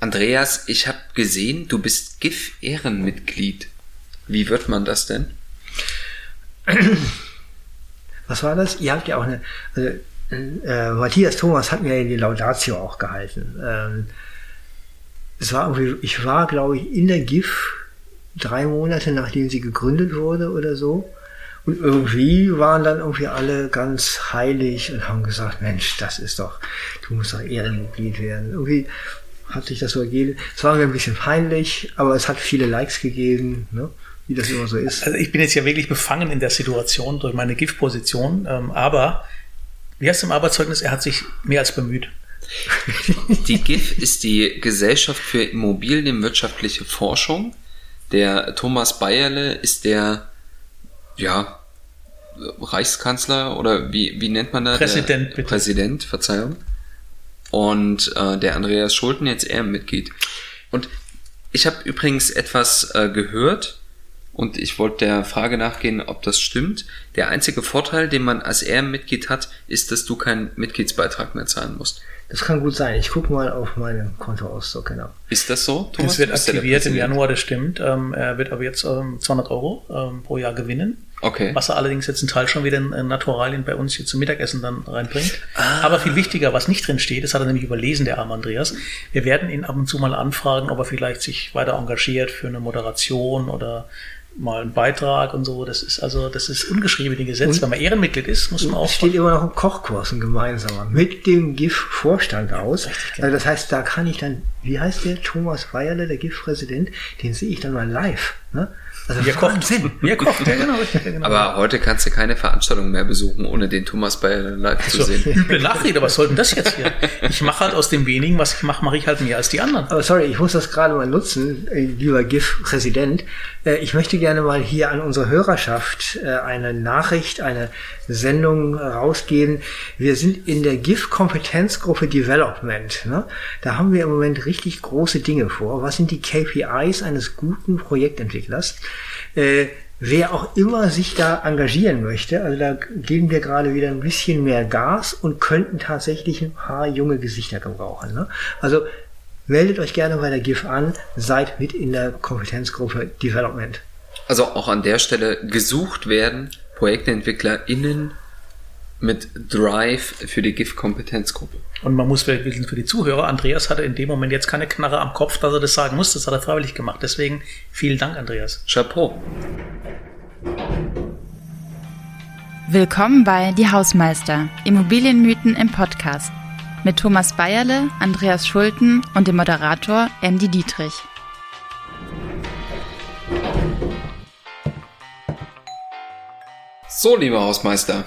Andreas, ich habe gesehen, du bist GIF-Ehrenmitglied. Wie wird man das denn? Was war das? Ihr habt ja auch eine. Also, äh, Matthias Thomas hat mir ja die Laudatio auch gehalten. Ähm, es war ich war, glaube ich, in der GIF drei Monate nachdem sie gegründet wurde oder so. Und irgendwie waren dann irgendwie alle ganz heilig und haben gesagt, Mensch, das ist doch, du musst doch Ehrenmitglied werden. Irgendwie hat sich das so ergeben. Es war mir ein bisschen peinlich, aber es hat viele Likes gegeben, ne? wie das immer so ist. Also ich bin jetzt ja wirklich befangen in der Situation durch meine GIF-Position, ähm, aber wie heißt im Arbeitszeugnis, er hat sich mehr als bemüht. Die GIF ist die Gesellschaft für Immobilienwirtschaftliche Forschung. Der Thomas Bayerle ist der, ja, Reichskanzler oder wie, wie nennt man da? Präsident, bitte. Präsident, Verzeihung. Und äh, der Andreas Schulten jetzt Ehrenmitglied. Und ich habe übrigens etwas äh, gehört und ich wollte der Frage nachgehen, ob das stimmt. Der einzige Vorteil, den man als Ehrenmitglied hat, ist, dass du keinen Mitgliedsbeitrag mehr zahlen musst. Das kann gut sein. Ich gucke mal auf meinen Kontoauszug, genau. Ist das so, Thomas? Das wird aktiviert im Januar, das stimmt. Ähm, er wird aber jetzt ähm, 200 Euro ähm, pro Jahr gewinnen. Okay. Was er allerdings jetzt einen Teil schon wieder in Naturalien bei uns hier zum Mittagessen dann reinbringt. Ah. Aber viel wichtiger, was nicht drin steht, das hat er nämlich überlesen, der arme Andreas. Wir werden ihn ab und zu mal anfragen, ob er vielleicht sich weiter engagiert für eine Moderation oder mal einen Beitrag und so. Das ist also, das ist ungeschriebene Gesetz. Und Wenn man Ehrenmitglied ist, muss man auch. Es steht immer noch ein Kochkurs, ein gemeinsamer, mit dem GIF-Vorstand aus. Richtig, also das heißt, da kann ich dann, wie heißt der, Thomas Weierle, der GIF-Präsident, den sehe ich dann mal live. Ne? Also wir kocht. Sinn. Wir kocht, ja genau, genau. Aber heute kannst du keine Veranstaltung mehr besuchen, ohne den Thomas bei live also, zu sehen. Üble Nachrede, was soll denn das jetzt hier? Ich mache halt aus dem wenigen, was ich mache, mache ich halt mehr als die anderen. Aber sorry, ich muss das gerade mal nutzen, äh, lieber GIF-Präsident. Äh, ich möchte gerne mal hier an unsere Hörerschaft äh, eine Nachricht, eine Sendung rausgeben. Wir sind in der GIF-Kompetenzgruppe Development. Ne? Da haben wir im Moment richtig große Dinge vor. Was sind die KPIs eines guten Projektentwicklers? Äh, wer auch immer sich da engagieren möchte, also da geben wir gerade wieder ein bisschen mehr Gas und könnten tatsächlich ein paar junge Gesichter gebrauchen. Ne? Also meldet euch gerne bei der GIF an, seid mit in der Kompetenzgruppe Development. Also auch an der Stelle gesucht werden ProjektentwicklerInnen mit Drive für die GIF-Kompetenzgruppe. Und man muss vielleicht wissen für die Zuhörer, Andreas hatte in dem Moment jetzt keine Knarre am Kopf, dass er das sagen muss. Das hat er freiwillig gemacht. Deswegen vielen Dank, Andreas. Chapeau. Willkommen bei Die Hausmeister, Immobilienmythen im Podcast. Mit Thomas Bayerle, Andreas Schulten und dem Moderator Andy Dietrich. So, lieber Hausmeister,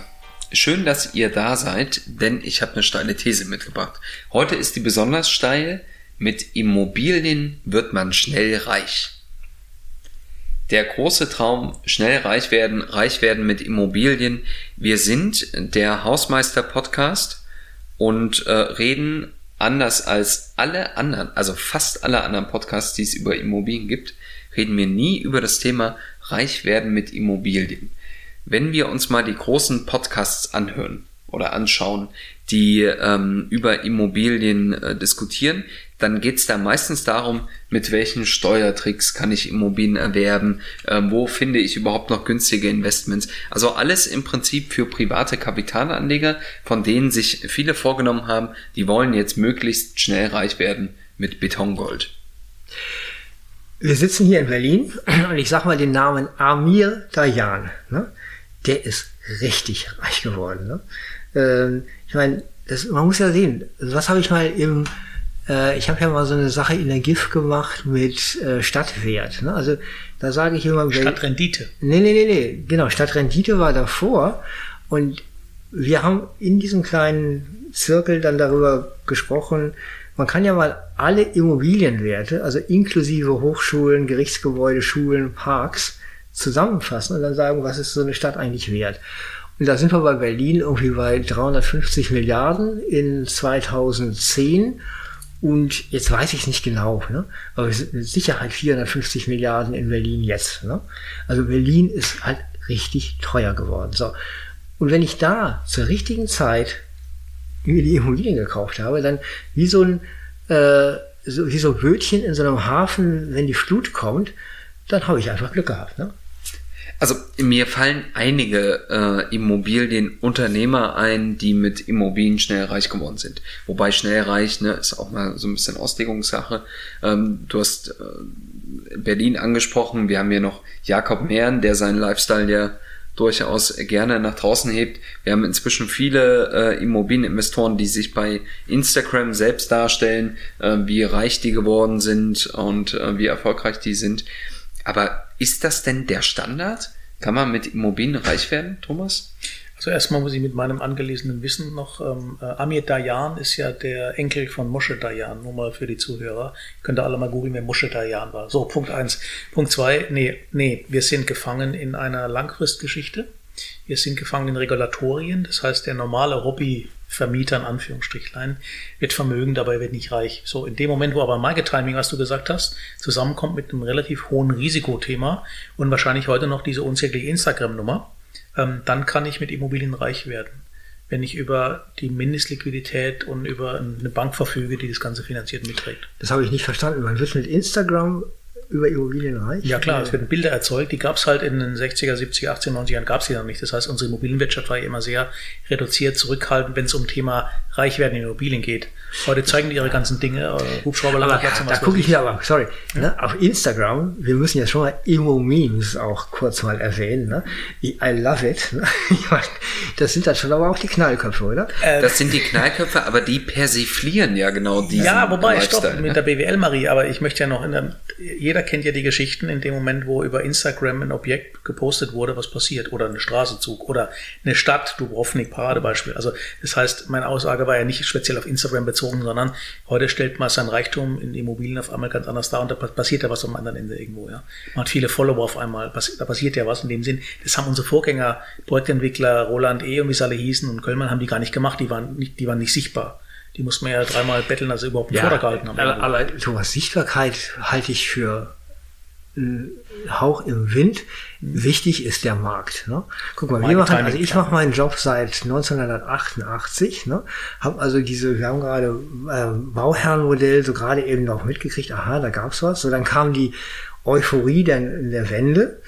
Schön, dass ihr da seid, denn ich habe eine steile These mitgebracht. Heute ist die besonders steil. Mit Immobilien wird man schnell reich. Der große Traum, schnell reich werden, reich werden mit Immobilien. Wir sind der Hausmeister Podcast und äh, reden anders als alle anderen, also fast alle anderen Podcasts, die es über Immobilien gibt, reden wir nie über das Thema reich werden mit Immobilien. Wenn wir uns mal die großen Podcasts anhören oder anschauen, die ähm, über Immobilien äh, diskutieren, dann geht's da meistens darum, mit welchen Steuertricks kann ich Immobilien erwerben, äh, wo finde ich überhaupt noch günstige Investments. Also alles im Prinzip für private Kapitalanleger, von denen sich viele vorgenommen haben, die wollen jetzt möglichst schnell reich werden mit Betongold. Wir sitzen hier in Berlin und ich sage mal den Namen Amir Dayan. Ne? der ist richtig reich geworden. Ne? Ähm, ich meine, man muss ja sehen, was habe ich mal im, äh, ich habe ja mal so eine Sache in der GIF gemacht mit äh, Stadtwert. Ne? Also da sage ich immer... Stadtrendite. Nee, nee, nee, nee, genau, Stadtrendite war davor und wir haben in diesem kleinen Zirkel dann darüber gesprochen, man kann ja mal alle Immobilienwerte, also inklusive Hochschulen, Gerichtsgebäude, Schulen, Parks, zusammenfassen und dann sagen, was ist so eine Stadt eigentlich wert. Und da sind wir bei Berlin irgendwie bei 350 Milliarden in 2010. Und jetzt weiß ich es nicht genau, ne? aber es sind mit Sicherheit 450 Milliarden in Berlin jetzt. Ne? Also Berlin ist halt richtig teuer geworden. So. Und wenn ich da zur richtigen Zeit mir die Immobilien gekauft habe, dann wie so ein äh, so, wie so Bötchen in so einem Hafen, wenn die Flut kommt, dann habe ich einfach Glück gehabt. Ne? Also mir fallen einige äh, Immobilienunternehmer ein, die mit Immobilien schnell reich geworden sind. Wobei schnell reich ne, ist auch mal so ein bisschen Auslegungssache. Ähm, du hast äh, Berlin angesprochen. Wir haben hier noch Jakob Mehren, der seinen Lifestyle ja durchaus gerne nach draußen hebt. Wir haben inzwischen viele äh, Immobilieninvestoren, die sich bei Instagram selbst darstellen, äh, wie reich die geworden sind und äh, wie erfolgreich die sind. Aber ist das denn der Standard? Kann man mit Immobilien reich werden, Thomas? Also erstmal muss ich mit meinem angelesenen Wissen noch, ähm, äh, Amir Dayan ist ja der Enkel von Moshe Dayan, nur mal für die Zuhörer. Könnt ihr alle mal googeln, wer Moshe Dayan war. So, Punkt eins. Punkt zwei, nee, nee, wir sind gefangen in einer Langfristgeschichte. Wir sind gefangen in Regulatorien. Das heißt, der normale Hobbyvermieter, in Anführungsstrichlein, wird vermögen, dabei wird nicht reich. So, in dem Moment, wo aber Market Timing, was du gesagt hast, zusammenkommt mit einem relativ hohen Risikothema und wahrscheinlich heute noch diese unsägliche Instagram-Nummer, ähm, dann kann ich mit Immobilien reich werden. Wenn ich über die Mindestliquidität und über eine Bank verfüge, die das Ganze finanziert mitträgt. Das habe ich nicht verstanden. Man wird mit Instagram über Immobilien reich? Ja klar, es werden Bilder erzeugt, die gab es halt in den 60er, 70er, 80er, 90er Jahren gab es die noch nicht. Das heißt, unsere Immobilienwirtschaft war ja immer sehr reduziert, zurückhaltend, wenn es um Thema Reichwerden in Immobilien geht. Heute zeigen die ihre ganzen Dinge, äh, Hubschrauber, aber, ja, da gucke ich mir aber, sorry, ja. ne, auf Instagram, wir müssen ja schon mal Immo-Memes auch kurz mal erwähnen. Ne? I love it. Ne? Das sind dann schon aber auch die Knallköpfe, oder? Äh, das sind die Knallköpfe, aber die persiflieren ja genau diese. Ja, wobei, stopp, ne? mit der BWL, Marie, aber ich möchte ja noch, in der, jeder kennt ja die Geschichten in dem Moment, wo über Instagram ein Objekt gepostet wurde, was passiert, oder ein Straßenzug oder eine Stadt, Dubrovnik, Paradebeispiel. Also das heißt, meine Aussage war ja nicht speziell auf Instagram bezogen, sondern heute stellt man sein Reichtum in Immobilien auf einmal ganz anders dar und da passiert ja was am anderen Ende irgendwo. Ja. Man hat viele Follower auf einmal, da passiert ja was in dem Sinn. Das haben unsere Vorgänger, Projektentwickler Roland E. und wie sie alle hießen und Kölmann haben die gar nicht gemacht, die waren nicht, die waren nicht sichtbar. Die muss man ja dreimal betteln, also überhaupt einen ja, Vortrag gehalten haben. Aber, aber Thomas, Sichtbarkeit halte ich für Hauch im Wind. Wichtig ist der Markt. Ne? Guck mal, wir machen, also ich mache meinen Job seit 1988. Ne? Haben also diese, wir haben gerade äh, Bauherrenmodell so gerade eben noch mitgekriegt. Aha, da gab's was. So dann kam die Euphorie der, der Wende.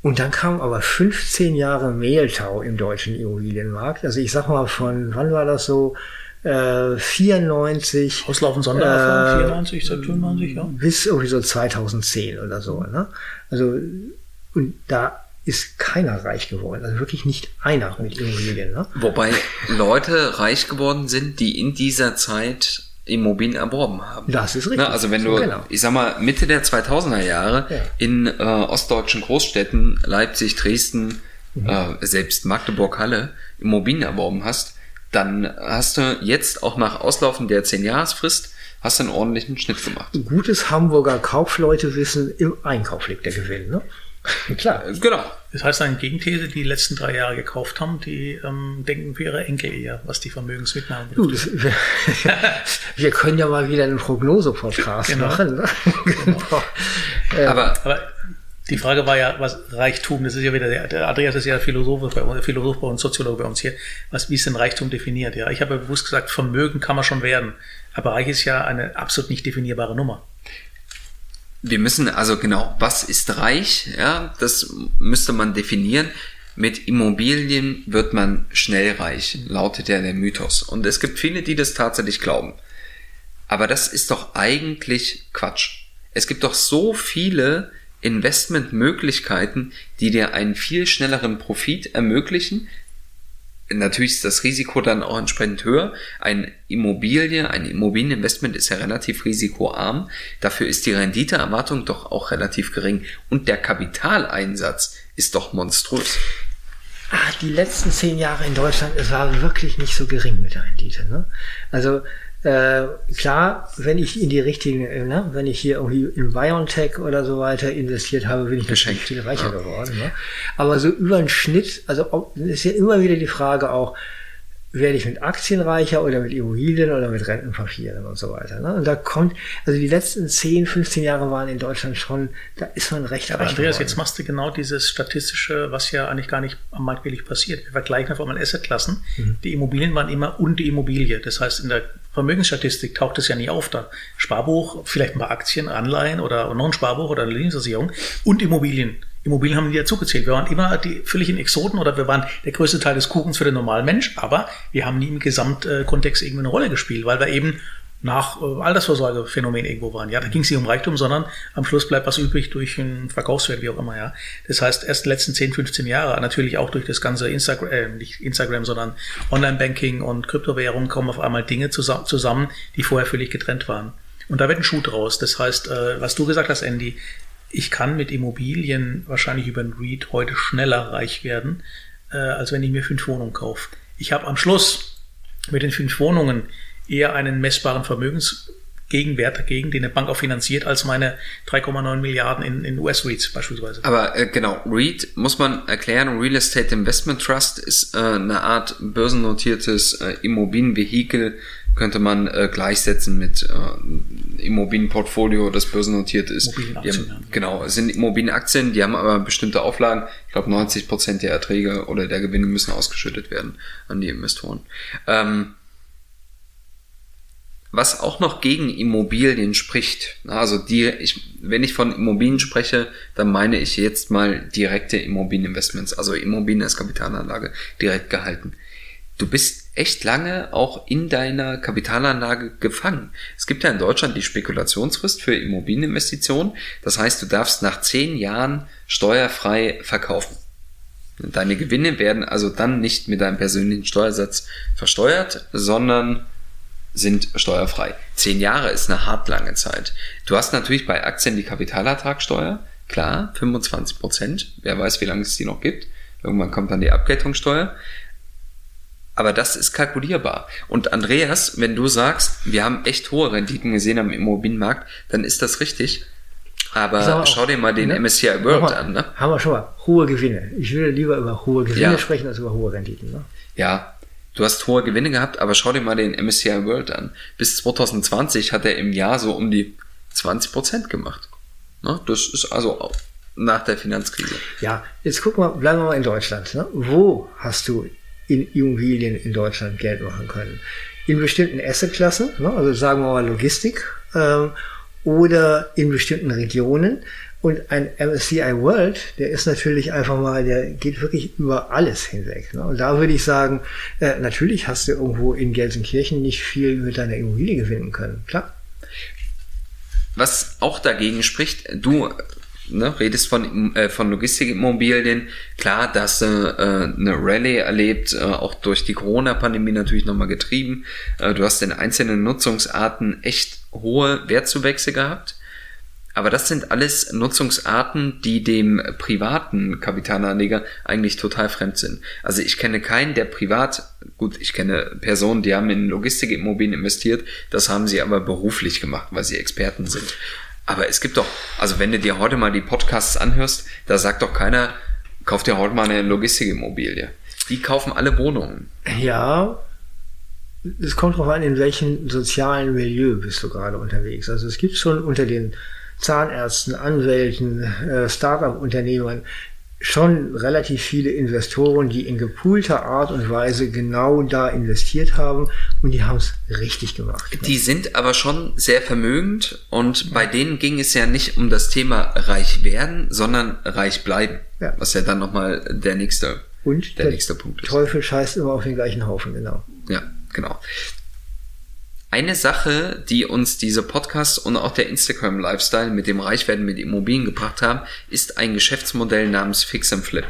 Und dann kam aber 15 Jahre Mehltau im deutschen Immobilienmarkt. Also ich sag mal von, wann war das so? Äh, 94. Auslaufen Sondererfahrung, äh, 94, 95, ja. Bis irgendwie so 2010 oder so. Ne? Also, und da ist keiner reich geworden. Also wirklich nicht einer mit Immobilien. Ne? Wobei Leute reich geworden sind, die in dieser Zeit Immobilien erworben haben. Das ist richtig. Ne? Also wenn du, genau. ich sag mal, Mitte der 2000er Jahre ja. in äh, ostdeutschen Großstädten, Leipzig, Dresden, mhm. äh, selbst Magdeburg, Halle, Immobilien erworben hast, dann hast du jetzt auch nach Auslaufen der 10-Jahresfrist hast du einen ordentlichen Schnitt gemacht. Gutes Hamburger Kaufleute wissen, im Einkauf liegt der Gewinn, ne? Klar. Äh, genau. Das heißt, eine Gegenthese, die die letzten drei Jahre gekauft haben, die ähm, denken für ihre Enkel eher, was die Vermögensmitnahme betrifft. wir, wir, können ja mal wieder einen Prognose-Podcast genau. machen. Ne? genau. Ähm, aber, aber die Frage war ja, was Reichtum, das ist ja wieder, der, Andreas ist ja Philosoph bei, uns, Philosoph bei uns, Soziologe bei uns hier, was, wie ist denn Reichtum definiert? Ja, ich habe bewusst gesagt, Vermögen kann man schon werden, aber Reich ist ja eine absolut nicht definierbare Nummer. Wir müssen also genau, was ist reich? Ja, das müsste man definieren. Mit Immobilien wird man schnell reich, lautet ja der Mythos. Und es gibt viele, die das tatsächlich glauben. Aber das ist doch eigentlich Quatsch. Es gibt doch so viele Investmentmöglichkeiten, die dir einen viel schnelleren Profit ermöglichen. Natürlich ist das Risiko dann auch entsprechend höher. Ein Immobilie, ein Immobilieninvestment ist ja relativ risikoarm. Dafür ist die Renditeerwartung doch auch relativ gering. Und der Kapitaleinsatz ist doch monströs. Ah, die letzten zehn Jahre in Deutschland, es war wirklich nicht so gering mit der Rendite. Ne? Also äh, klar, wenn ich in die richtigen, äh, ne, wenn ich hier irgendwie in BioNTech oder so weiter investiert habe, bin ich natürlich viel reicher ja. geworden. Ne? Aber so über den Schnitt, also ist ja immer wieder die Frage auch, werde ich mit Aktien reicher oder mit Immobilien oder mit Rentenpapieren und so weiter. Ne? Und da kommt, also die letzten 10, 15 Jahre waren in Deutschland schon, da ist man recht Aber Andreas, geworden. jetzt machst du genau dieses statistische, was ja eigentlich gar nicht am Markt wirklich passiert. Wir vergleichen auf einmal Assetklassen. Mhm. Die Immobilien waren immer und die Immobilie. Das heißt, in der Vermögensstatistik taucht es ja nie auf. Da Sparbuch, vielleicht ein paar Aktien, Anleihen oder noch ein Sparbuch oder eine Lebensversicherung und Immobilien. Immobilien haben die dazugezählt. Wir waren immer die völligen Exoten oder wir waren der größte Teil des Kuchens für den normalen Mensch, aber wir haben nie im Gesamtkontext irgendwie eine Rolle gespielt, weil wir eben nach äh, Altersvorsorgephänomen irgendwo waren. Ja, da ging es nicht um Reichtum, sondern am Schluss bleibt was übrig durch einen Verkaufswert, wie auch immer. Ja, das heißt, erst die letzten 10, 15 Jahre, natürlich auch durch das ganze Instagram, äh, nicht Instagram, sondern Online-Banking und Kryptowährung kommen auf einmal Dinge zusammen, die vorher völlig getrennt waren. Und da wird ein Schuh draus. Das heißt, äh, was du gesagt hast, Andy, ich kann mit Immobilien wahrscheinlich über ein REIT heute schneller reich werden, äh, als wenn ich mir fünf Wohnungen kaufe. Ich habe am Schluss mit den fünf Wohnungen eher einen messbaren Vermögensgegenwert dagegen, den eine Bank auch finanziert, als meine 3,9 Milliarden in, in US-REITs beispielsweise. Aber äh, genau, REIT muss man erklären, Real Estate Investment Trust ist äh, eine Art börsennotiertes äh, Immobilienvehikel, könnte man äh, gleichsetzen mit äh, Immobilienportfolio, das börsennotiert ist. Immobilienaktien. Haben, genau, es sind Immobilienaktien, die haben aber bestimmte Auflagen. Ich glaube, 90 Prozent der Erträge oder der Gewinne müssen ausgeschüttet werden an die Investoren. Ähm, was auch noch gegen Immobilien spricht. Also die, ich, wenn ich von Immobilien spreche, dann meine ich jetzt mal direkte Immobilieninvestments, also Immobilien als Kapitalanlage direkt gehalten. Du bist echt lange auch in deiner Kapitalanlage gefangen. Es gibt ja in Deutschland die Spekulationsfrist für Immobilieninvestitionen. Das heißt, du darfst nach zehn Jahren steuerfrei verkaufen. Deine Gewinne werden also dann nicht mit deinem persönlichen Steuersatz versteuert, sondern sind steuerfrei. Zehn Jahre ist eine hart lange Zeit. Du hast natürlich bei Aktien die Kapitalertragssteuer, klar, 25 Prozent. Wer weiß, wie lange es die noch gibt. Irgendwann kommt dann die Abgeltungssteuer. Aber das ist kalkulierbar. Und Andreas, wenn du sagst, wir haben echt hohe Renditen gesehen am Immobilienmarkt, dann ist das richtig. Aber schau dir mal den ne? MSCI World mal, an. Ne? Haben wir schon mal. Hohe Gewinne. Ich würde lieber über hohe Gewinne ja. sprechen als über hohe Renditen. Ne? Ja, Du hast hohe Gewinne gehabt, aber schau dir mal den MSCI World an. Bis 2020 hat er im Jahr so um die 20 Prozent gemacht. Ne? Das ist also nach der Finanzkrise. Ja, jetzt guck mal, bleiben wir mal in Deutschland. Ne? Wo hast du Immobilien in Deutschland Geld machen können? In bestimmten Assetklassen, ne? also sagen wir mal Logistik, ähm, oder in bestimmten Regionen. Und ein MSCI World, der ist natürlich einfach mal, der geht wirklich über alles hinweg. Ne? Und da würde ich sagen, äh, natürlich hast du irgendwo in Gelsenkirchen nicht viel mit deiner Immobilie gewinnen können. Klar. Was auch dagegen spricht, du ne, redest von, äh, von Logistikimmobilien. Klar, dass äh, eine Rallye erlebt, äh, auch durch die Corona-Pandemie natürlich nochmal getrieben. Äh, du hast in einzelnen Nutzungsarten echt hohe Wertzuwächse gehabt. Aber das sind alles Nutzungsarten, die dem privaten Kapitalanleger eigentlich total fremd sind. Also ich kenne keinen, der privat, gut, ich kenne Personen, die haben in Logistikimmobilien investiert, das haben sie aber beruflich gemacht, weil sie Experten sind. Aber es gibt doch, also wenn du dir heute mal die Podcasts anhörst, da sagt doch keiner, kauf dir heute mal eine Logistikimmobilie. Die kaufen alle Wohnungen. Ja, es kommt darauf an, in welchem sozialen Milieu bist du gerade unterwegs. Also es gibt schon unter den Zahnärzten, Anwälten, äh, Startup-Unternehmern schon relativ viele Investoren, die in gepoolter Art und Weise genau da investiert haben und die haben es richtig gemacht. Die sind aber schon sehr vermögend und ja. bei denen ging es ja nicht um das Thema reich werden, sondern reich bleiben, ja. was ja dann nochmal der nächste, und der, der nächste Punkt ist. Teufel scheißt immer auf den gleichen Haufen, genau. Ja, genau. Eine Sache, die uns diese Podcasts und auch der Instagram-Lifestyle mit dem Reichwerden mit Immobilien gebracht haben, ist ein Geschäftsmodell namens Fix and Flip.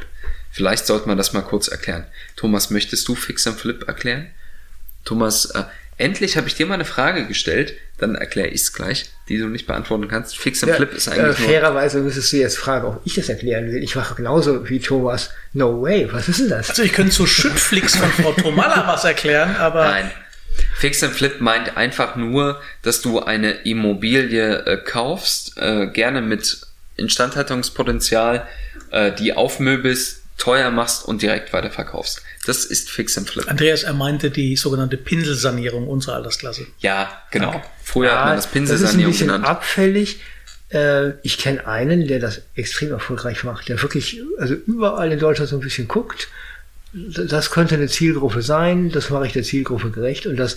Vielleicht sollte man das mal kurz erklären. Thomas, möchtest du Fix and Flip erklären? Thomas, äh, endlich habe ich dir mal eine Frage gestellt, dann erkläre ich es gleich, die du nicht beantworten kannst. Fix and ja, Flip ist eigentlich äh, Fairerweise müsstest du jetzt fragen, ob ich das erklären will. Ich mache genauso wie Thomas. No way, was ist denn das? Also ich könnte zu Schüttflix von Frau Tomalla was erklären, aber... Nein, Fix and Flip meint einfach nur, dass du eine Immobilie äh, kaufst, äh, gerne mit Instandhaltungspotenzial, äh, die aufmöbelst, teuer machst und direkt weiterverkaufst. Das ist Fix and Flip. Andreas, er meinte die sogenannte Pinselsanierung unserer Altersklasse. Ja, genau. Danke. Früher ja, hat man das Pinselsanierung genannt. Das ist ein bisschen abfällig. Äh, ich kenne einen, der das extrem erfolgreich macht, der wirklich also überall in Deutschland so ein bisschen guckt das könnte eine Zielgruppe sein, das mache ich der Zielgruppe gerecht und das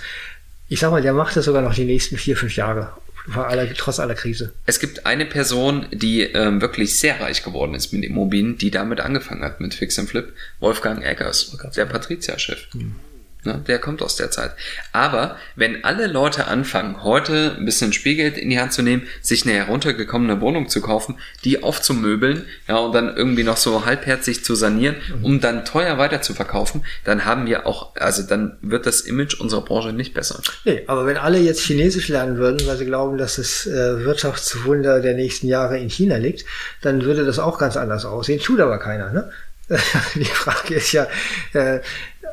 Ich sag mal, der macht das sogar noch die nächsten vier, fünf Jahre. Aller, trotz aller Krise. Es gibt eine Person, die ähm, wirklich sehr reich geworden ist mit Immobilien, die damit angefangen hat, mit Fix and Flip. Wolfgang Eggers, der Patrizia-Chef. Mhm. Ne? Der kommt aus der Zeit. Aber wenn alle Leute anfangen, heute ein bisschen Spielgeld in die Hand zu nehmen, sich eine heruntergekommene Wohnung zu kaufen, die aufzumöbeln, ja, und dann irgendwie noch so halbherzig zu sanieren, um dann teuer weiter zu verkaufen, dann haben wir auch, also dann wird das Image unserer Branche nicht besser. Nee, aber wenn alle jetzt Chinesisch lernen würden, weil sie glauben, dass das äh, Wirtschaftswunder der nächsten Jahre in China liegt, dann würde das auch ganz anders aussehen. Tut aber keiner, ne? Die Frage ist ja, äh,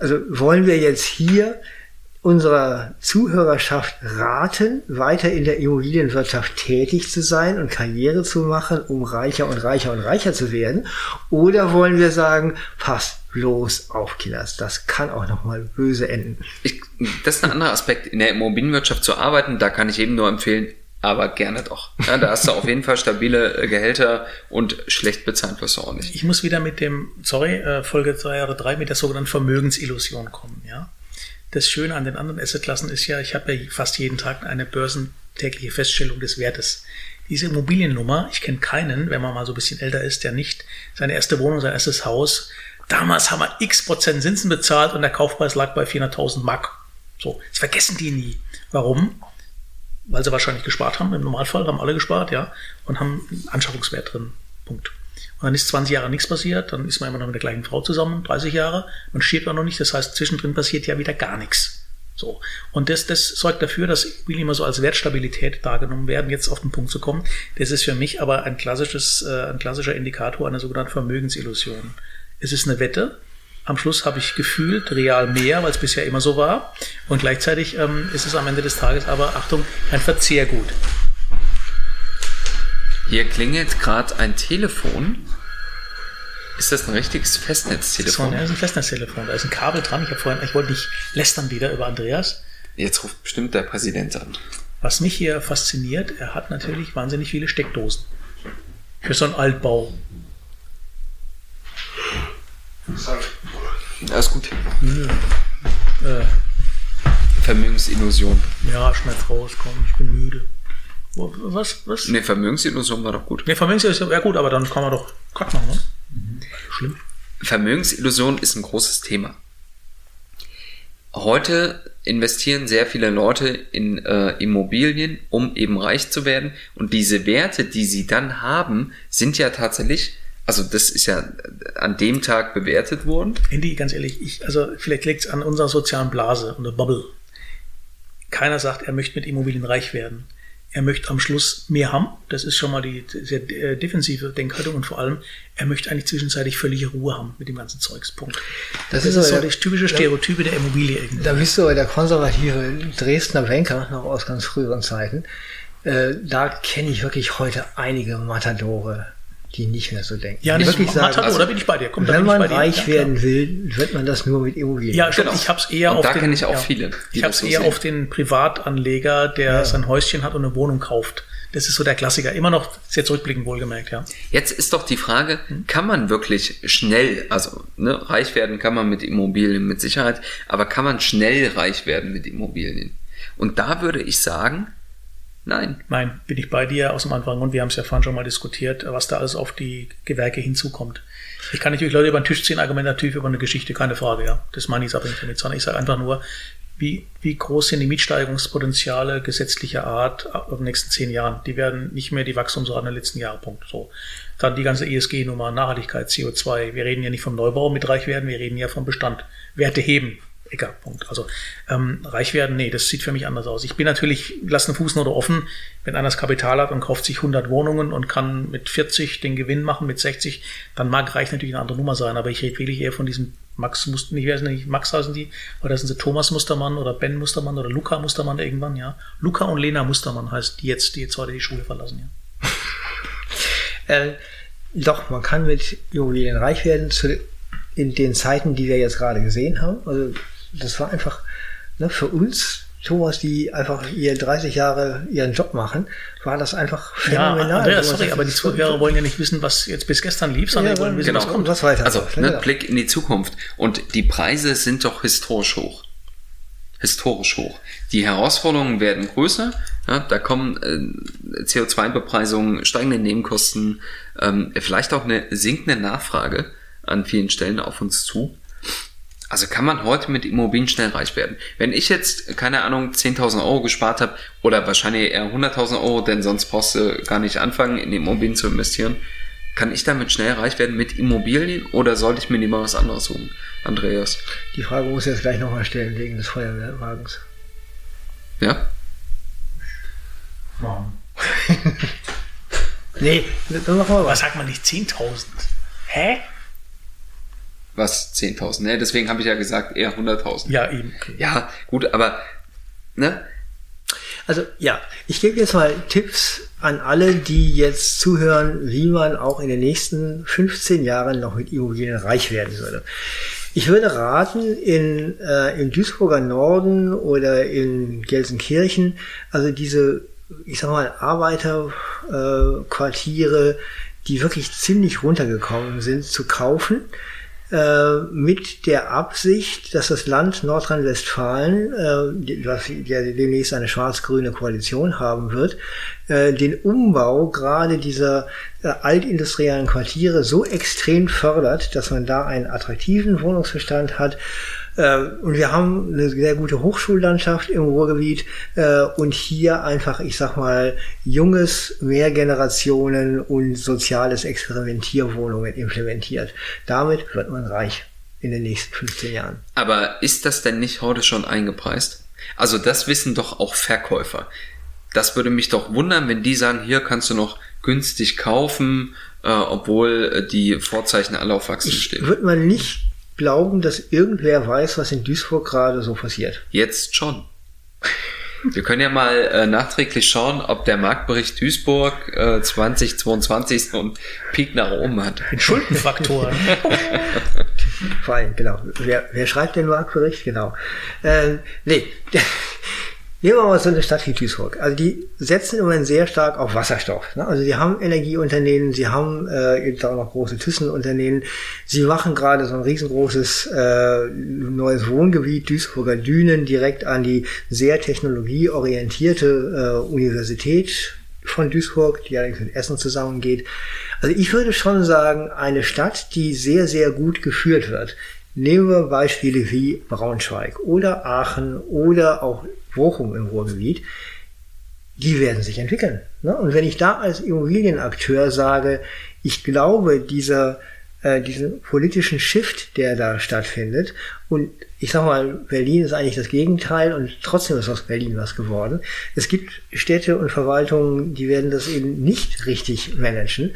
also wollen wir jetzt hier unserer Zuhörerschaft raten, weiter in der Immobilienwirtschaft tätig zu sein und Karriere zu machen, um reicher und reicher und reicher zu werden? Oder wollen wir sagen, passt bloß auf, Killers, das kann auch nochmal böse enden? Ich, das ist ein anderer Aspekt. In der Immobilienwirtschaft zu arbeiten, da kann ich eben nur empfehlen, aber gerne doch. Ja, da hast du auf jeden Fall stabile äh, Gehälter und schlecht bezahlt wirst du auch nicht. Ich muss wieder mit dem, sorry, äh, Folge 2 oder 3 mit der sogenannten Vermögensillusion kommen. Ja? Das Schöne an den anderen Assetklassen ist ja, ich habe ja fast jeden Tag eine börsentägliche Feststellung des Wertes. Diese Immobiliennummer, ich kenne keinen, wenn man mal so ein bisschen älter ist, der nicht seine erste Wohnung, sein erstes Haus, damals haben wir x Prozent Zinsen bezahlt und der Kaufpreis lag bei 400.000 Mark. So, das vergessen die nie. Warum? Weil sie wahrscheinlich gespart haben. Im Normalfall haben alle gespart, ja, und haben einen Anschaffungswert drin. Punkt. Und dann ist 20 Jahre nichts passiert, dann ist man immer noch mit der gleichen Frau zusammen, 30 Jahre, man stirbt auch noch nicht, das heißt, zwischendrin passiert ja wieder gar nichts. So. Und das, das sorgt dafür, dass Immobilien immer so als Wertstabilität dargenommen werden, jetzt auf den Punkt zu kommen. Das ist für mich aber ein klassisches, äh, ein klassischer Indikator einer sogenannten Vermögensillusion. Es ist eine Wette, am Schluss habe ich gefühlt real mehr, weil es bisher immer so war. Und gleichzeitig ähm, ist es am Ende des Tages aber, Achtung, ein Verzehrgut. Hier klingelt gerade ein Telefon. Ist das ein richtiges Festnetztelefon? Das ist ein Festnetztelefon. Da ist ein Kabel dran. Ich, habe vorhin, ich wollte nicht lästern wieder über Andreas. Jetzt ruft bestimmt der Präsident an. Was mich hier fasziniert, er hat natürlich wahnsinnig viele Steckdosen. Für so einen Altbau. Sorry. Alles gut. Nö. Äh. Vermögensillusion. Ja, schneid raus, komm, ich bin müde. Was, was? Ne, Vermögensillusion war doch gut. Ne, Vermögensillusion, ja gut, aber dann kann man doch Cut machen, ne? Mhm. Schlimm. Vermögensillusion ist ein großes Thema. Heute investieren sehr viele Leute in äh, Immobilien, um eben reich zu werden. Und diese Werte, die sie dann haben, sind ja tatsächlich also das ist ja an dem Tag bewertet worden. Andy, ganz ehrlich, ich, also vielleicht liegt es an unserer sozialen Blase und der Bubble. Keiner sagt, er möchte mit Immobilien reich werden. Er möchte am Schluss mehr haben. Das ist schon mal die sehr äh, defensive Denkhaltung und vor allem, er möchte eigentlich zwischenzeitlich völlige Ruhe haben mit dem ganzen Zeugspunkt. Das, das ist, ist so die typische Stereotype der Immobilie irgendwie. Da bist du der konservative Dresdner Banker, noch aus ganz früheren Zeiten. Äh, da kenne ich wirklich heute einige Matadore die nicht mehr so denken. Ja, die wirklich sagen, also, da bin ich bei dir. Komm, wenn man reich ja, werden will, wird man das nur mit Immobilien. Ja, genau. ich habe es eher und auf da kenne ich auch ja, viele. Ich habe es so eher sehen. auf den Privatanleger, der ja. sein Häuschen hat und eine Wohnung kauft. Das ist so der Klassiker. Immer noch sehr zurückblickend wohlgemerkt, ja. Jetzt ist doch die Frage, hm? kann man wirklich schnell, also ne, reich werden kann man mit Immobilien mit Sicherheit, aber kann man schnell reich werden mit Immobilien? Und da würde ich sagen, Nein. Nein, bin ich bei dir aus dem Anfang und wir haben es ja vorhin schon mal diskutiert, was da alles auf die Gewerke hinzukommt. Ich kann natürlich Leute über den Tisch ziehen, argumentativ über eine Geschichte, keine Frage, ja. Das meine ich abhängig damit, sondern ich sage einfach nur, wie, wie groß sind die Mietsteigerungspotenziale gesetzlicher Art in den nächsten zehn Jahren? Die werden nicht mehr die Wachstumsraten der letzten Jahre, Punkt. So. Dann die ganze ESG-Nummer, Nachhaltigkeit, CO2. Wir reden ja nicht vom Neubau mit reich werden, wir reden ja vom Bestand. Werte heben, Ecker. Punkt. Also ähm, reich werden, nee, das sieht für mich anders aus. Ich bin natürlich, lass eine Fußnote offen, wenn einer das Kapital hat und kauft sich 100 Wohnungen und kann mit 40 den Gewinn machen, mit 60, dann mag reich natürlich eine andere Nummer sein, aber ich rede wirklich eher von diesem Max Mustermann, ich weiß nicht, Max heißen die, oder sind sie Thomas Mustermann oder Ben Mustermann oder Luca Mustermann irgendwann, ja. Luca und Lena Mustermann heißt die jetzt, die jetzt heute die Schule verlassen, ja. äh, doch, man kann mit Immobilien reich werden zu, in den Zeiten, die wir jetzt gerade gesehen haben. Also das war einfach ne, für uns, Thomas, die einfach ihr 30 Jahre ihren Job machen, war das einfach phänomenal. Ja, Andreas, sorry, aber die Zuhörer wollen ja nicht wissen, was jetzt bis gestern lief, sondern ja, wollen wissen, genau. was kommt. Was weiter. Also, ne, Blick in die Zukunft. Und die Preise sind doch historisch hoch. historisch hoch. Die Herausforderungen werden größer. Ja, da kommen äh, CO2-Bepreisungen, steigende Nebenkosten, ähm, vielleicht auch eine sinkende Nachfrage an vielen Stellen auf uns zu. Also kann man heute mit Immobilien schnell reich werden. Wenn ich jetzt, keine Ahnung, 10.000 Euro gespart habe oder wahrscheinlich eher 100.000 Euro, denn sonst brauchst du gar nicht anfangen, in Immobilien zu investieren, kann ich damit schnell reich werden mit Immobilien oder sollte ich mir lieber was anderes suchen? Andreas. Die Frage muss ich jetzt gleich nochmal stellen wegen des Feuerwehrwagens. Ja? Warum? Nee, was. sagt man nicht 10.000? Hä? Was? 10.000? Ne, deswegen habe ich ja gesagt eher 100.000. Ja, eben. Okay. Ja, gut, aber ne? Also ja, ich gebe jetzt mal Tipps an alle, die jetzt zuhören, wie man auch in den nächsten 15 Jahren noch mit Immobilien reich werden würde. Ich würde raten, in, äh, im Duisburger Norden oder in Gelsenkirchen, also diese, ich sag mal, Arbeiterquartiere, äh, die wirklich ziemlich runtergekommen sind, zu kaufen äh, mit der Absicht, dass das Land Nordrhein-Westfalen, äh, ja demnächst eine schwarz-grüne Koalition haben wird, äh, den Umbau gerade dieser äh, altindustriellen Quartiere so extrem fördert, dass man da einen attraktiven Wohnungsbestand hat. Äh, und wir haben eine sehr gute Hochschullandschaft im Ruhrgebiet äh, und hier einfach, ich sag mal, junges Mehrgenerationen und soziales Experimentierwohnungen implementiert. Damit wird man reich in den nächsten 15 Jahren. Aber ist das denn nicht heute schon eingepreist? Also das wissen doch auch Verkäufer. Das würde mich doch wundern, wenn die sagen, hier kannst du noch günstig kaufen, äh, obwohl äh, die Vorzeichen alle auf Wachstum stehen. Wird man nicht glauben, dass irgendwer weiß, was in Duisburg gerade so passiert. Jetzt schon. Wir können ja mal äh, nachträglich schauen, ob der Marktbericht Duisburg äh, 2022 so einen Peak nach oben hat. Den Schuldenfaktoren. Vor allem, genau. Wer, wer schreibt den Marktbericht? Genau. Ähm, nee. Nehmen wir mal so eine Stadt wie Duisburg. Also die setzen im Moment sehr stark auf Wasserstoff. Ne? Also die haben Energieunternehmen, sie haben äh, eben auch noch große Thyssenunternehmen. Sie machen gerade so ein riesengroßes äh, neues Wohngebiet, Duisburger Dünen, direkt an die sehr technologieorientierte äh, Universität von Duisburg, die allerdings mit Essen zusammengeht. Also ich würde schon sagen, eine Stadt, die sehr, sehr gut geführt wird. Nehmen wir Beispiele wie Braunschweig oder Aachen oder auch Bochum im Ruhrgebiet. Die werden sich entwickeln. Ne? Und wenn ich da als Immobilienakteur sage, ich glaube, dieser, äh, diesen politischen Shift, der da stattfindet, und ich sag mal, Berlin ist eigentlich das Gegenteil und trotzdem ist aus Berlin was geworden. Es gibt Städte und Verwaltungen, die werden das eben nicht richtig managen.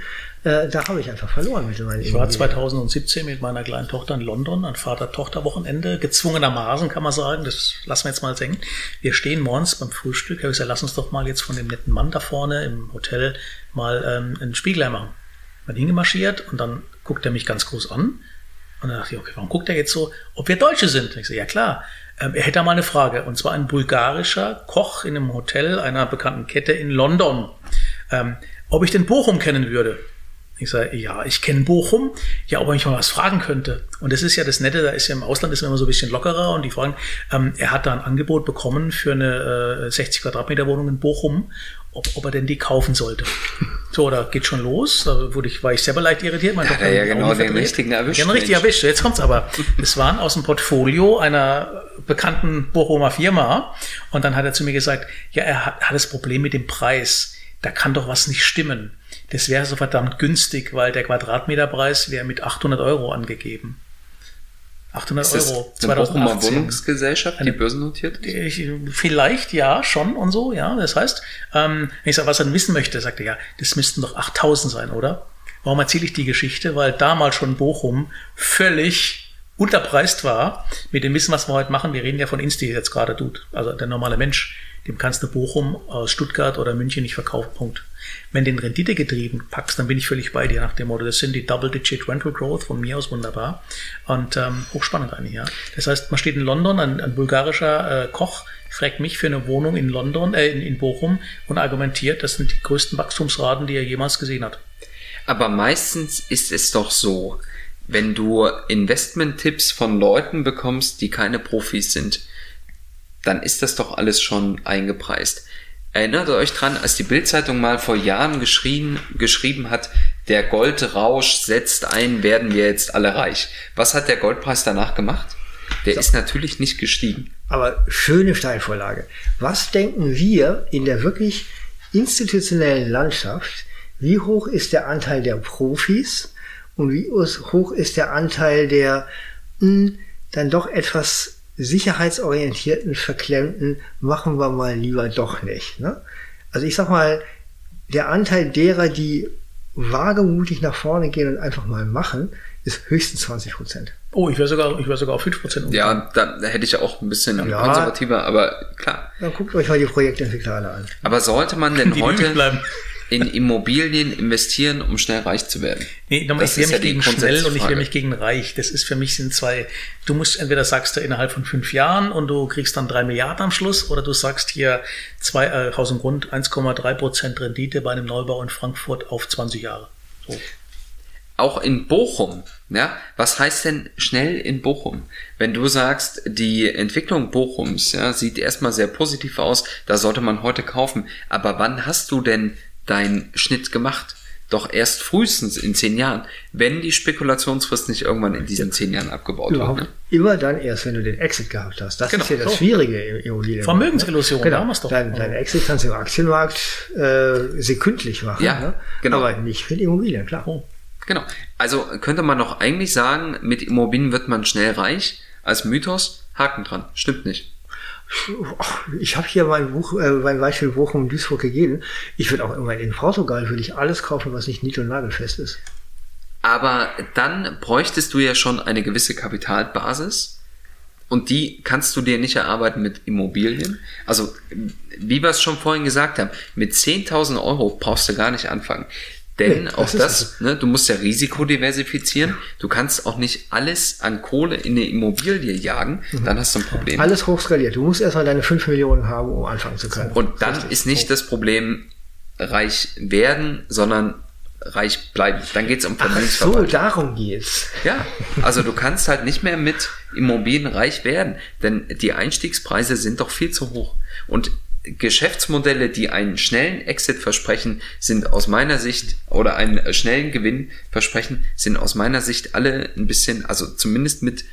Äh, da habe ich einfach verloren mit meinen Ich war Immobilien. 2017 mit meiner kleinen Tochter in London an Vater-Tochter-Wochenende. Gezwungenermaßen kann man sagen, das lassen wir jetzt mal senken. Wir stehen morgens beim Frühstück. Habe ich gesagt, lass uns doch mal jetzt von dem netten Mann da vorne im Hotel mal ähm, einen Spiegel machen. Bin hingemarschiert und dann guckt er mich ganz groß an. Und dann dachte ich, okay, warum guckt er jetzt so, ob wir Deutsche sind? Und ich so, ja klar. Ähm, er hätte da mal eine Frage. Und zwar ein bulgarischer Koch in einem Hotel einer bekannten Kette in London. Ähm, ob ich den Bochum kennen würde. Ich sage, ja, ich kenne Bochum. Ja, ob er mich mal was fragen könnte. Und das ist ja das Nette, da ist ja im Ausland ist man immer so ein bisschen lockerer und die fragen, ähm, er hat da ein Angebot bekommen für eine äh, 60 Quadratmeter Wohnung in Bochum, ob, ob er denn die kaufen sollte. So, da geht schon los. Da wurde ich, war ich selber leicht irritiert. Er ja die genau den verdreht. richtigen erwischt, Ja, den richtig Mensch. erwischt. Jetzt kommt's aber. Es waren aus dem Portfolio einer bekannten Bochumer Firma. Und dann hat er zu mir gesagt, ja, er hat, hat das Problem mit dem Preis. Da kann doch was nicht stimmen. Das wäre so verdammt günstig, weil der Quadratmeterpreis wäre mit 800 Euro angegeben. 800 Ist das Euro. eine Bochumer 2018. Wohnungsgesellschaft, die börsennotiert ist? Ich, vielleicht ja, schon und so, ja. Das heißt, ähm, wenn ich sage, was er wissen möchte, sagt er, ja, das müssten doch 8000 sein, oder? Warum erzähle ich die Geschichte? Weil damals schon Bochum völlig unterpreist war mit dem Wissen, was wir heute machen. Wir reden ja von Insti jetzt gerade, tut. Also der normale Mensch, dem kannst du Bochum aus Stuttgart oder München nicht verkaufen, Punkt. Wenn den Rendite getrieben packst, dann bin ich völlig bei dir nach dem Motto. Das sind die Double-Digit Rental Growth von mir aus wunderbar und ähm, hochspannend eigentlich, ja. Das heißt, man steht in London, ein, ein bulgarischer äh, Koch fragt mich für eine Wohnung in London, äh, in, in Bochum und argumentiert, das sind die größten Wachstumsraten, die er jemals gesehen hat. Aber meistens ist es doch so, wenn du Investment-Tipps von Leuten bekommst, die keine Profis sind, dann ist das doch alles schon eingepreist. Erinnert ihr euch dran, als die Bildzeitung mal vor Jahren geschrien, geschrieben hat, der Goldrausch setzt ein, werden wir jetzt alle reich. Was hat der Goldpreis danach gemacht? Der so. ist natürlich nicht gestiegen. Aber schöne Steilvorlage. Was denken wir in der wirklich institutionellen Landschaft? Wie hoch ist der Anteil der Profis und wie hoch ist der Anteil der mh, hm, dann doch etwas sicherheitsorientierten, verklemmten, machen wir mal lieber doch nicht. Ne? Also ich sag mal, der Anteil derer, die wagemutig nach vorne gehen und einfach mal machen, ist höchstens 20 Prozent. Oh, ich wäre sogar, ich wäre sogar auf 5 Prozent. Ja, da, da hätte ich ja auch ein bisschen ja, konservativer, aber klar. Dann guckt euch mal die Projektentwickler alle an. Aber sollte man denn heute, in Immobilien investieren, um schnell reich zu werden. Nee, nochmal, ich wehre mich ja gegen schnell und ich wehre mich gegen reich. Das ist für mich sind zwei, du musst entweder sagst du innerhalb von fünf Jahren und du kriegst dann drei Milliarden am Schluss oder du sagst hier zwei, äh, Haus und Grund 1,3 Prozent Rendite bei einem Neubau in Frankfurt auf 20 Jahre. So. Auch in Bochum, ja, was heißt denn schnell in Bochum? Wenn du sagst, die Entwicklung Bochums ja, sieht erstmal sehr positiv aus, da sollte man heute kaufen. Aber wann hast du denn deinen Schnitt gemacht. Doch erst frühestens in zehn Jahren, wenn die Spekulationsfrist nicht irgendwann in diesen zehn Jahren abgebaut Überhaupt wird. Ne? Immer dann erst, wenn du den Exit gehabt hast. Das genau. ist ja das Schwierige im Immobilien. Vermögensillusion, ne? genau. doch. Dein, dein Exit kannst du im Aktienmarkt äh, sekündlich machen. Ja, ne? genau. Aber nicht mit Immobilien, klar. Oh. Genau. Also könnte man doch eigentlich sagen, mit Immobilien wird man schnell reich. Als Mythos, Haken dran. Stimmt nicht ich habe hier mein Buch, äh, mein Beispiel Bochum und Duisburg gegeben. Ich würde auch irgendwann in Portugal würde ich alles kaufen, was nicht nied- und nagelfest ist. Aber dann bräuchtest du ja schon eine gewisse Kapitalbasis und die kannst du dir nicht erarbeiten mit Immobilien. Also, wie wir es schon vorhin gesagt haben, mit 10.000 Euro brauchst du gar nicht anfangen. Denn nee, auch das, ne, du musst ja Risiko diversifizieren. Du kannst auch nicht alles an Kohle in eine Immobilie jagen, mhm. dann hast du ein Problem. Alles hochskaliert. Du musst erstmal deine 5 Millionen haben, um anfangen zu können. Und dann Richtig. ist nicht das Problem reich werden, sondern reich bleiben. Dann geht's um Vermögensverwaltung. Ach so, darum geht's. Ja, also du kannst halt nicht mehr mit Immobilien reich werden, denn die Einstiegspreise sind doch viel zu hoch. Und Geschäftsmodelle, die einen schnellen Exit versprechen, sind aus meiner Sicht oder einen schnellen Gewinn versprechen, sind aus meiner Sicht alle ein bisschen, also zumindest mit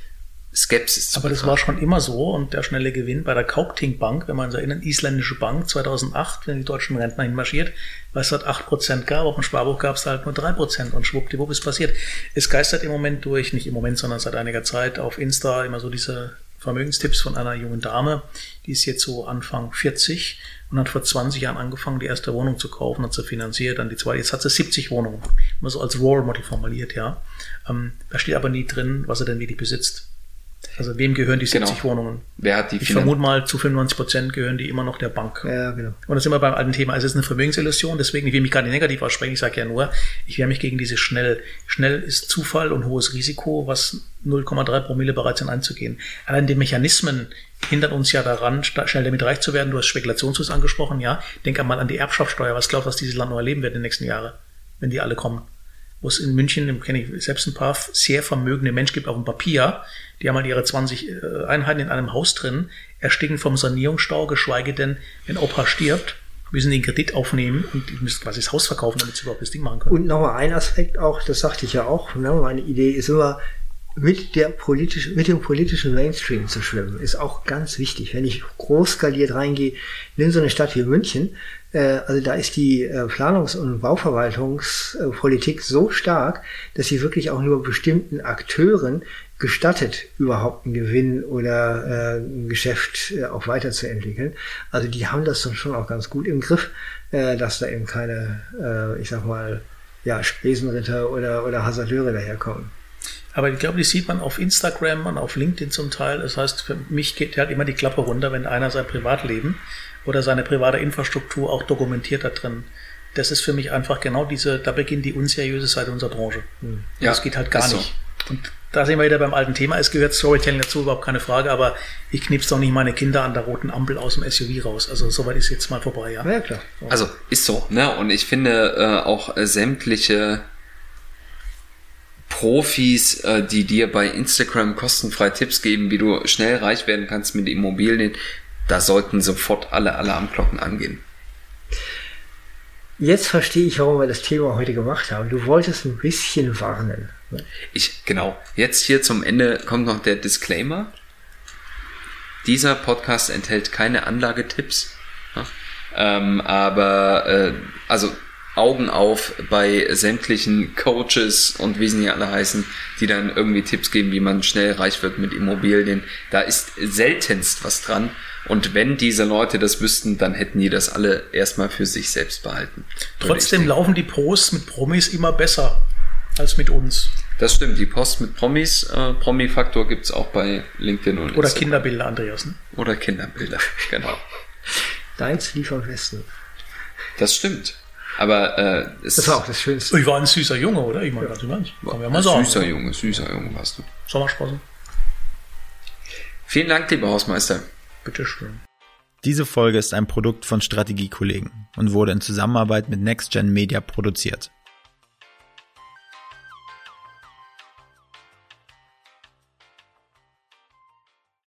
Skepsis. Aber das war schon immer so und der schnelle Gewinn bei der Kaupting Bank, wenn man sich erinnert, isländische Bank 2008, wenn die deutschen Rentner hinmarschiert, weil es dort 8% gab, auf dem Sparbuch gab es halt nur 3% und schwuppdiwupp ist passiert. Es geistert im Moment durch, nicht im Moment, sondern seit einiger Zeit auf Insta immer so diese Vermögenstipps von einer jungen Dame, die ist jetzt so Anfang 40 und hat vor 20 Jahren angefangen, die erste Wohnung zu kaufen, hat sie finanziert, dann die zweite, jetzt hat sie 70 Wohnungen. Immer so als Role Model formuliert, ja. Ähm, da steht aber nie drin, was er denn wirklich besitzt. Also wem gehören die 70 genau. Wohnungen? Wer hat die Ich vermute mal, zu 95 Prozent gehören die immer noch der Bank. Ja, genau. Und das sind wir beim alten Thema. Also es ist eine Vermögensillusion, deswegen, ich will mich gar nicht negativ aussprechen, ich sage ja nur, ich wehre mich gegen dieses schnell. Schnell ist Zufall und hohes Risiko, was 0,3 Promille bereit sind einzugehen. Allein die Mechanismen hindern uns ja daran, schnell damit reich zu werden. Du hast Spekulationsriss angesprochen, ja. Denk einmal an die Erbschaftssteuer. Was glaubst du, was dieses Land noch erleben wird in den nächsten Jahren, wenn die alle kommen? Wo es in München, kenne ich selbst ein paar sehr vermögende Menschen gibt auf dem Papier, die haben halt ihre 20 äh, Einheiten in einem Haus drin, ersticken vom Sanierungsstau, geschweige denn, wenn Opa stirbt, müssen den Kredit aufnehmen und müssen quasi das Haus verkaufen, damit sie überhaupt das Ding machen können. Und nochmal ein Aspekt auch, das sagte ich ja auch, ne, meine Idee ist immer, mit, der politisch, mit dem politischen Mainstream zu schwimmen, ist auch ganz wichtig. Wenn ich groß skaliert reingehe, nimm so eine Stadt wie München, also da ist die äh, Planungs- und Bauverwaltungspolitik so stark, dass sie wirklich auch nur bestimmten Akteuren gestattet, überhaupt einen Gewinn oder äh, ein Geschäft äh, auch weiterzuentwickeln. Also die haben das dann schon auch ganz gut im Griff, äh, dass da eben keine, äh, ich sag mal, ja, Spesenritter oder, oder Hasardeure daherkommen. Aber ich glaube, die sieht man auf Instagram und auf LinkedIn zum Teil. Das heißt, für mich geht halt immer die Klappe runter, wenn einer sein Privatleben oder seine private Infrastruktur auch dokumentiert da drin. Das ist für mich einfach genau diese, da beginnt die unseriöse Seite unserer Branche. Hm. Ja, das geht halt gar nicht. Und da sind wir wieder beim alten Thema. Es gehört Storytelling dazu, überhaupt keine Frage, aber ich knipse doch nicht meine Kinder an der roten Ampel aus dem SUV raus. Also soweit ist jetzt mal vorbei, ja. Ja, klar. So. Also ist so, ne? Und ich finde äh, auch äh, sämtliche Profis, äh, die dir bei Instagram kostenfrei Tipps geben, wie du schnell reich werden kannst mit Immobilien, da sollten sofort alle Alarmglocken angehen. Jetzt verstehe ich, warum wir das Thema heute gemacht haben. Du wolltest ein bisschen warnen. ne? Ich, genau. Jetzt hier zum Ende kommt noch der Disclaimer. Dieser Podcast enthält keine Anlagetipps. Ja? Ähm, aber, äh, also Augen auf bei sämtlichen Coaches und wie sie nicht alle heißen, die dann irgendwie Tipps geben, wie man schnell reich wird mit Immobilien. Da ist seltenst was dran. Und wenn diese Leute das wüssten, dann hätten die das alle erstmal für sich selbst behalten. Trotzdem laufen die Posts mit Promis immer besser als mit uns. Das stimmt, die Post mit Promis, äh, Promi-Faktor gibt's auch bei LinkedIn und Oder Instagram. Kinderbilder, Andreas. Ne? Oder Kinderbilder, genau. Deins lief am besten. Das stimmt. Aber äh, es Das war auch das Schönste. Ich war ein süßer Junge, oder? Ich meine, ganz im Ernst. Kann man ja mal ein sagen. süßer Junge, süßer Junge warst du. Sommersprossen. Vielen Dank, lieber Hausmeister. Bitteschön. Diese Folge ist ein Produkt von Strategiekollegen und wurde in Zusammenarbeit mit NextGen Media produziert.